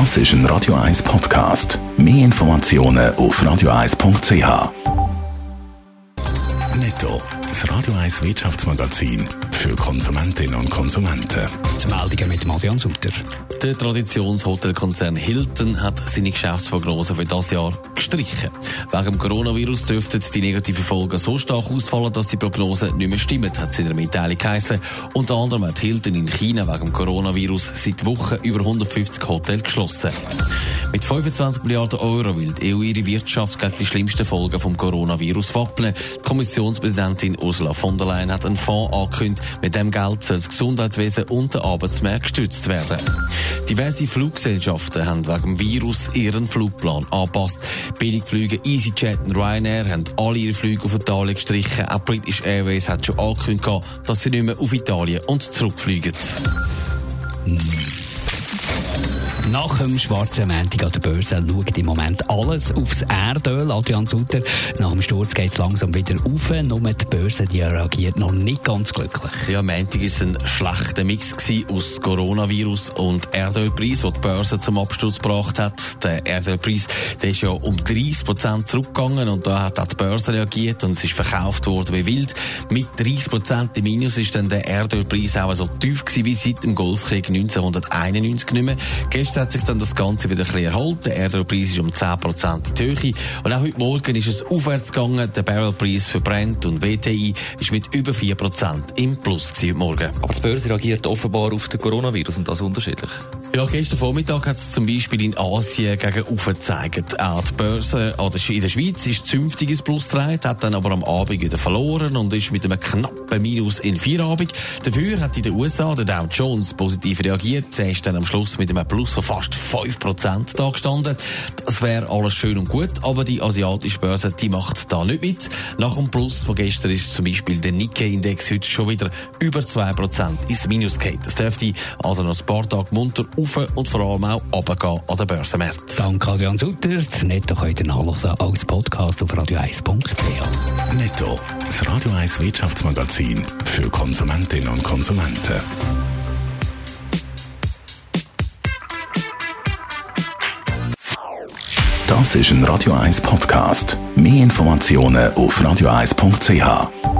Das ist ein Radio 1 Podcast. Mehr Informationen auf radio1.ch. Netto, das Radio 1 Wirtschaftsmagazin für Konsumentinnen und Konsumenten. Die Meldungen mit Marian Sutter. Der Traditionshotelkonzern Hilton hat seine Geschäftsprognose für das Jahr gestrichen. Wegen dem Coronavirus dürften die negativen Folgen so stark ausfallen, dass die Prognose nicht mehr stimmt, hat es in der Mitteilung geheißen. Unter anderem hat Hilton in China wegen dem Coronavirus seit Wochen über 150 Hotels geschlossen. Mit 25 Milliarden Euro will die EU ihre Wirtschaft gegen die schlimmsten Folgen vom Coronavirus wappnen. Die Kommissionspräsidentin Ursula von der Leyen hat einen Fonds angekündigt, mit dem Geld soll das Gesundheitswesen und der Arbeitsmarkt gestützt werden. Diverse Fluggesellschaften haben wegen dem Virus ihren Flugplan angepasst. Billigflüge EasyJet und Ryanair haben alle ihre Flüge auf Italien gestrichen. Auch British Airways hat schon angekündigt, dass sie nicht mehr auf Italien und zurückfliegen. Nach dem schwarzen Montag an der Börse schaut im Moment alles aufs Erdöl. Adrian Sutter, nach dem Sturz geht es langsam wieder auf. Nur die Börse die reagiert noch nicht ganz glücklich. Ja, Montag war ein schlechter Mix aus Coronavirus und Erdölpreis, der die Börse zum Absturz gebracht hat. Der Erdölpreis der ist ja um 30 Prozent zurückgegangen und da hat auch die Börse reagiert und es ist verkauft worden wie wild. Mit 30 Prozent im Minus ist dann der Erdölpreis auch so tief gewesen wie seit dem Golfkrieg 1991 nicht mehr. Gestern hat sich dann das Ganze wieder ein bisschen erholt. Der Erdölpreis ist um 10% in die Höhe. Und auch heute Morgen ist es aufwärts gegangen. Der Barrelpreis für Brent und WTI ist mit über 4% im Plus heute Morgen. Aber die Börse reagiert offenbar auf den Coronavirus und das unterschiedlich. Ja, gestern Vormittag hat es zum Beispiel in Asien gegen gezeigt. Auch die Börse in der Schweiz ist zünftig ins Plus getragen, hat dann aber am Abend wieder verloren und ist mit einem knappen Minus in Feierabend. Dafür hat in den USA der Dow Jones positiv reagiert. Er ist dann am Schluss mit einem Plus von fast 5% da gestanden. Das wäre alles schön und gut, aber die asiatische Börse, die macht da nicht mit. Nach dem Plus von gestern ist zum Beispiel der Nikkei-Index heute schon wieder über 2% ins Minus geht. Das dürfte also noch ein paar Tage munter rauf und vor allem auch runtergehen an den Börsenmärkten. Danke Adrian Sutter. Das Netto könnt ihr nachlesen als Podcast auf radio1.ch. Netto, das Radio 1 Wirtschaftsmagazin für Konsumentinnen und Konsumenten. Das ist ein Radio 1 Podcast. Mehr Informationen auf radio1.ch.